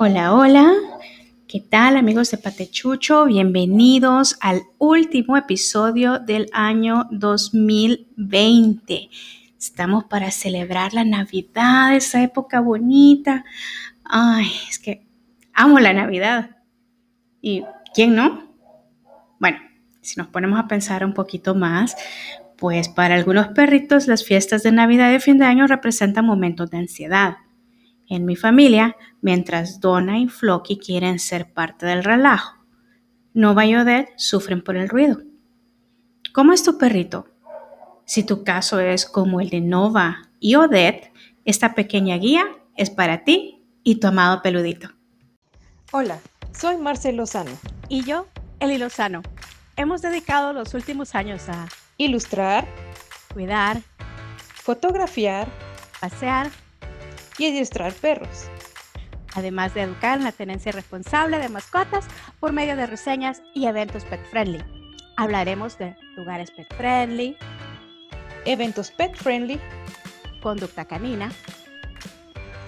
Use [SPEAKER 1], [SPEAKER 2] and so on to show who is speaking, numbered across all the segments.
[SPEAKER 1] Hola, hola. ¿Qué tal amigos de Patechucho? Bienvenidos al último episodio del año 2020. Estamos para celebrar la Navidad, esa época bonita. Ay, es que amo la Navidad. ¿Y quién no? Bueno, si nos ponemos a pensar un poquito más, pues para algunos perritos las fiestas de Navidad y fin de año representan momentos de ansiedad en mi familia, mientras Donna y Flocky quieren ser parte del relajo. Nova y Odette sufren por el ruido. ¿Cómo es tu perrito? Si tu caso es como el de Nova y Odette, esta pequeña guía es para ti y tu amado peludito.
[SPEAKER 2] Hola, soy Marcel Lozano.
[SPEAKER 3] Y yo, Eli Lozano. Hemos dedicado los últimos años a
[SPEAKER 2] ilustrar,
[SPEAKER 3] cuidar,
[SPEAKER 2] fotografiar,
[SPEAKER 3] pasear
[SPEAKER 2] y adiestrar perros.
[SPEAKER 3] Además de educar en la tenencia responsable de mascotas por medio de reseñas y eventos pet friendly. Hablaremos de lugares pet friendly,
[SPEAKER 2] eventos pet friendly,
[SPEAKER 3] conducta canina,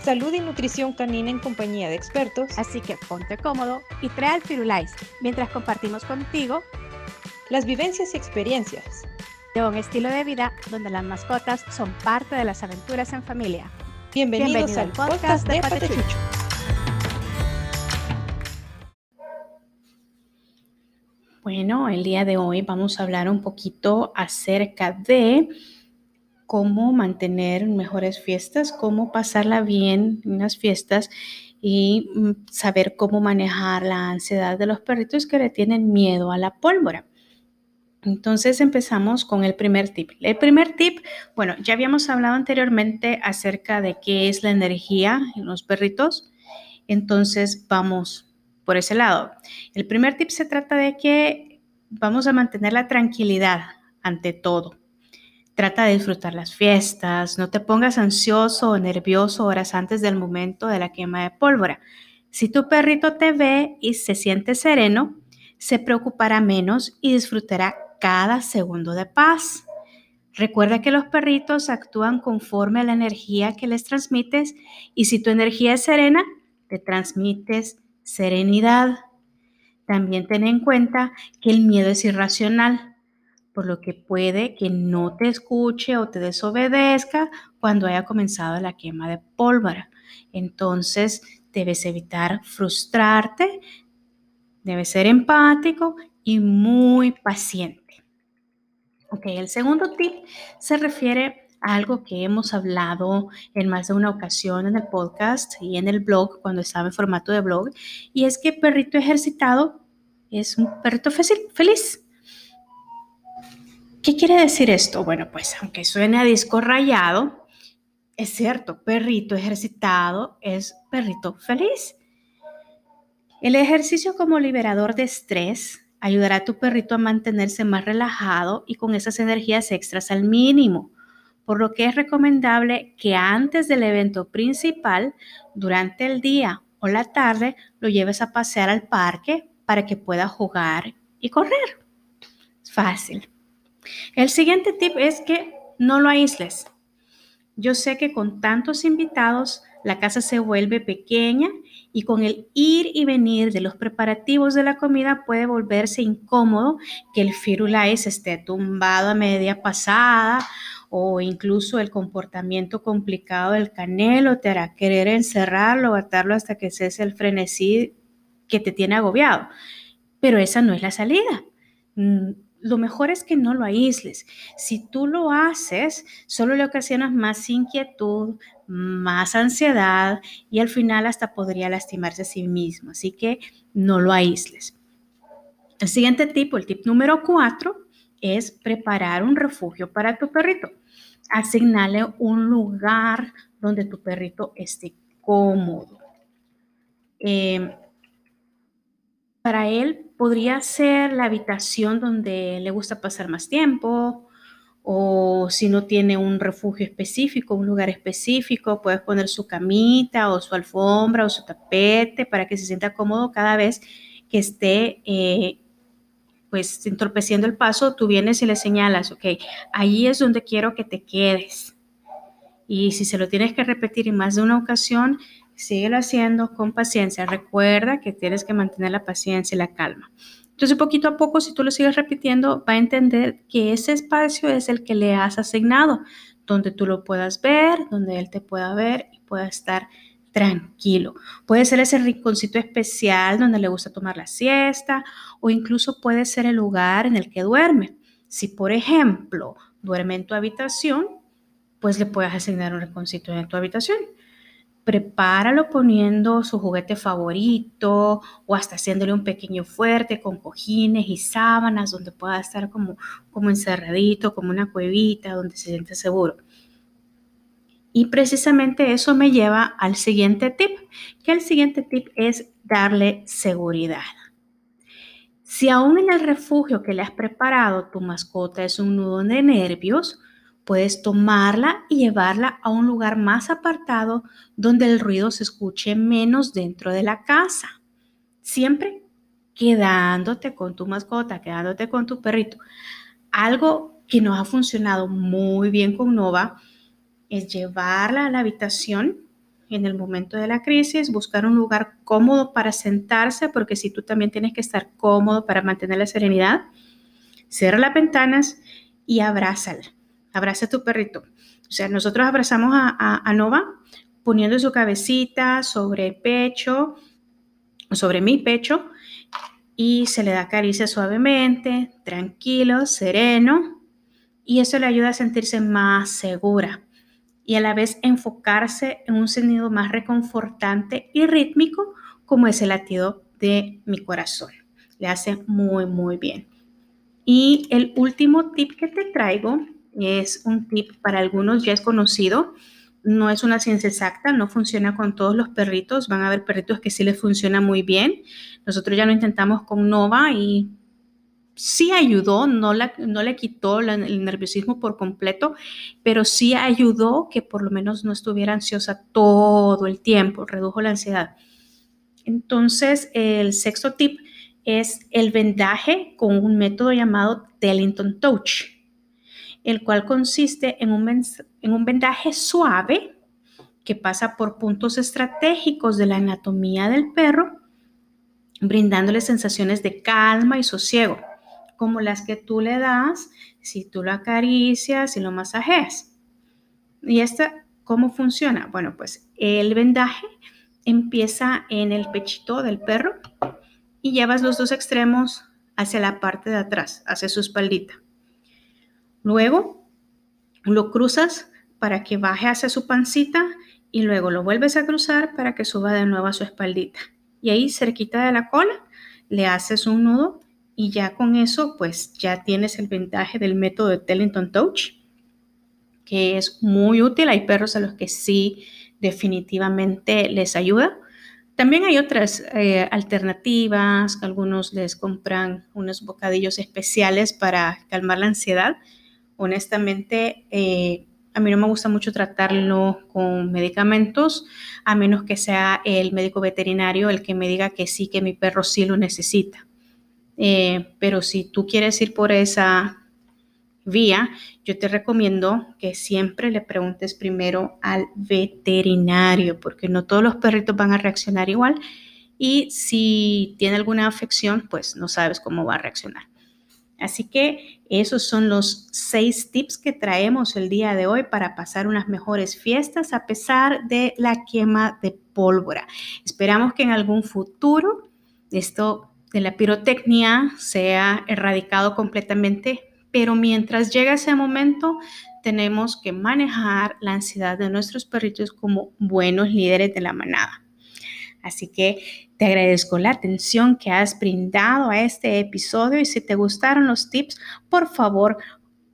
[SPEAKER 2] salud y nutrición canina en compañía de expertos.
[SPEAKER 3] Así que ponte cómodo y trae al Firulais mientras compartimos contigo
[SPEAKER 2] las vivencias y experiencias
[SPEAKER 3] de un estilo de vida donde las mascotas son parte de las aventuras en familia.
[SPEAKER 2] Bienvenidos, al podcast, de Patechucho.
[SPEAKER 1] Bueno, el día de hoy vamos a hablar un poquito acerca de cómo mantener mejores fiestas, cómo pasarla bien en las fiestas y mm, saber cómo manejar la ansiedad de los perritos que le tienen miedo a la pólvora. Entonces empezamos con el primer tip. El primer tip, bueno, ya habíamos hablado anteriormente acerca de qué es la energía en los perritos. Entonces vamos por ese lado. El primer tip se trata de que vamos a mantener la tranquilidad ante todo. Trata de disfrutar las fiestas, no te pongas ansioso o nervioso horas antes del momento de la quema de pólvora. Si tu perrito te ve y se siente sereno, se preocupará menos y disfrutará cada segundo de paz. Recuerda que los perritos actúan conforme a la energía que les transmites y si tu energía es serena, te transmites serenidad. También ten en cuenta que el miedo es irracional, por lo que puede que no te escuche o te desobedezca cuando haya comenzado la quema de pólvora. Entonces, debes evitar frustrarte, debes ser empático y muy paciente. Ok, el segundo tip se refiere a algo que hemos hablado en más de una ocasión en el podcast y en el blog cuando estaba en formato de blog, y es que perrito ejercitado es un perrito feliz. ¿Qué quiere decir esto? Bueno, pues aunque suene a disco rayado, es cierto, perrito ejercitado es perrito feliz. El ejercicio como liberador de estrés ayudará a tu perrito a mantenerse más relajado y con esas energías extras al mínimo, por lo que es recomendable que antes del evento principal, durante el día o la tarde, lo lleves a pasear al parque para que pueda jugar y correr. fácil. El siguiente tip es que no lo aísles. Yo sé que con tantos invitados la casa se vuelve pequeña y con el ir y venir de los preparativos de la comida puede volverse incómodo que el firulais esté tumbado a media pasada o incluso el comportamiento complicado del canelo te hará querer encerrarlo o atarlo hasta que cese el frenesí que te tiene agobiado. Pero esa no es la salida. Lo mejor es que no lo aísles. Si tú lo haces, solo le ocasionas más inquietud, más ansiedad y al final hasta podría lastimarse a sí mismo. Así que no lo aísles. El siguiente tipo, el tip número cuatro, es preparar un refugio para tu perrito. Asignale un lugar donde tu perrito esté cómodo. Em, para él podría ser la habitación donde le gusta pasar más tiempo, o si no tiene un refugio específico, un lugar específico, puedes poner su camita o su alfombra o su tapete para que se sienta cómodo cada vez que esté eh, pues entorpeciendo el paso, tú vienes y le señalas, ok, ahí es donde quiero que te quedes. Y si se lo tienes que repetir en más de una ocasión, síguelo haciendo con paciencia. Recuerda que tienes que mantener la paciencia y la calma. Entonces, poquito a poco, si tú lo sigues repitiendo, va a entender que ese espacio es el que le has asignado, donde tú lo puedas ver, donde él te pueda ver y pueda estar tranquilo. Puede ser ese rinconcito especial donde le gusta tomar la siesta o incluso puede ser el lugar en el que duerme. Si, por ejemplo, duerme en tu habitación, pues le puedes asignar un rinconcito en tu habitación. Prepáralo poniendo su juguete favorito o hasta haciéndole un pequeño fuerte con cojines y sábanas donde pueda estar como, como encerradito, como una cuevita donde se siente seguro. Y precisamente eso me lleva al siguiente tip, que el siguiente tip es darle seguridad. Si aún en el refugio que le has preparado tu mascota es un nudo de nervios, puedes tomarla y llevarla a un lugar más apartado donde el ruido se escuche menos dentro de la casa. Siempre quedándote con tu mascota, quedándote con tu perrito. Algo que nos ha funcionado muy bien con Nova es llevarla a la habitación en el momento de la crisis, buscar un lugar cómodo para sentarse, porque si tú también tienes que estar cómodo para mantener la serenidad, cierra las ventanas y abrázala. Abraza a tu perrito. O sea, nosotros abrazamos a, a Nova poniendo su cabecita sobre el pecho, sobre mi pecho, y se le da caricia suavemente, tranquilo, sereno, y eso le ayuda a sentirse más segura y a la vez enfocarse en un sonido más reconfortante y rítmico como es el latido de mi corazón. Le hace muy, muy bien. Y el último tip que te traigo es un tip para algunos ya es conocido. No es una ciencia exacta, no funciona con todos los perritos. Van a haber perritos que sí les funciona muy bien. Nosotros ya lo intentamos con Nova y sí ayudó, no, no le quitó el nerviosismo por completo, pero sí ayudó que por lo menos no estuviera ansiosa todo el tiempo, redujo la ansiedad. Entonces, el sexto tip es el vendaje con un método llamado Tellington Touch, el cual consiste en un, en un vendaje suave que pasa por puntos estratégicos de la anatomía del perro, brindándole sensaciones de calma y sosiego como las que tú le das si tú lo acaricias y lo masajeas. ¿Y esta cómo funciona? Bueno, pues el vendaje empieza en el pechito del perro y llevas los dos extremos hacia la parte de atrás, hacia su espaldita. Luego lo cruzas para que baje hacia su pancita y luego lo vuelves a cruzar para que suba de nuevo a su espaldita. Y ahí cerquita de la cola le haces un nudo y ya con eso, pues ya tienes el ventaje del método de Tellington Touch, que es muy útil. Hay perros a los que sí definitivamente les ayuda. También hay otras eh, alternativas, algunos les compran unos bocadillos especiales para calmar la ansiedad. Honestamente, eh, a mí no me gusta mucho tratarlo con medicamentos, a menos que sea el médico veterinario el que me diga que sí, que mi perro sí lo necesita. Eh, pero si tú quieres ir por esa vía, yo te recomiendo que siempre le preguntes primero al veterinario, porque no todos los perritos van a reaccionar igual y si tiene alguna afección, pues no sabes cómo va a reaccionar. Así que esos son los seis tips que traemos el día de hoy para pasar unas mejores fiestas a pesar de la quema de pólvora. Esperamos que en algún futuro esto de la pirotecnia sea erradicado completamente, pero mientras llega ese momento tenemos que manejar la ansiedad de nuestros perritos como buenos líderes de la manada. Así que te agradezco la atención que has brindado a este episodio y si te gustaron los tips, por favor,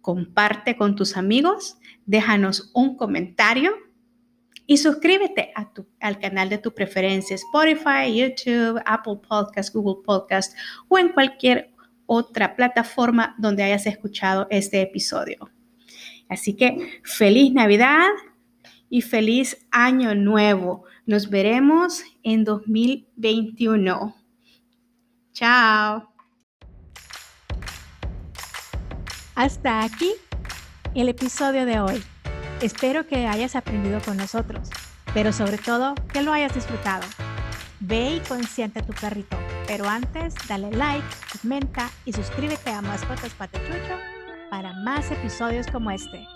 [SPEAKER 1] comparte con tus amigos, déjanos un comentario y suscríbete al canal de tu preferencia, Spotify, YouTube, Apple Podcast, Google Podcast o en cualquier otra plataforma donde hayas escuchado este episodio. Así que feliz Navidad y feliz año nuevo. Nos veremos en 2021. Chao.
[SPEAKER 3] Hasta aquí el episodio de hoy. Espero que hayas aprendido con nosotros.
[SPEAKER 1] pero sobre todo que lo hayas disfrutado. Ve y consiente a tu perrito, pero antes dale like, comenta y suscríbete a Mascotas Patechucho para más episodios como este.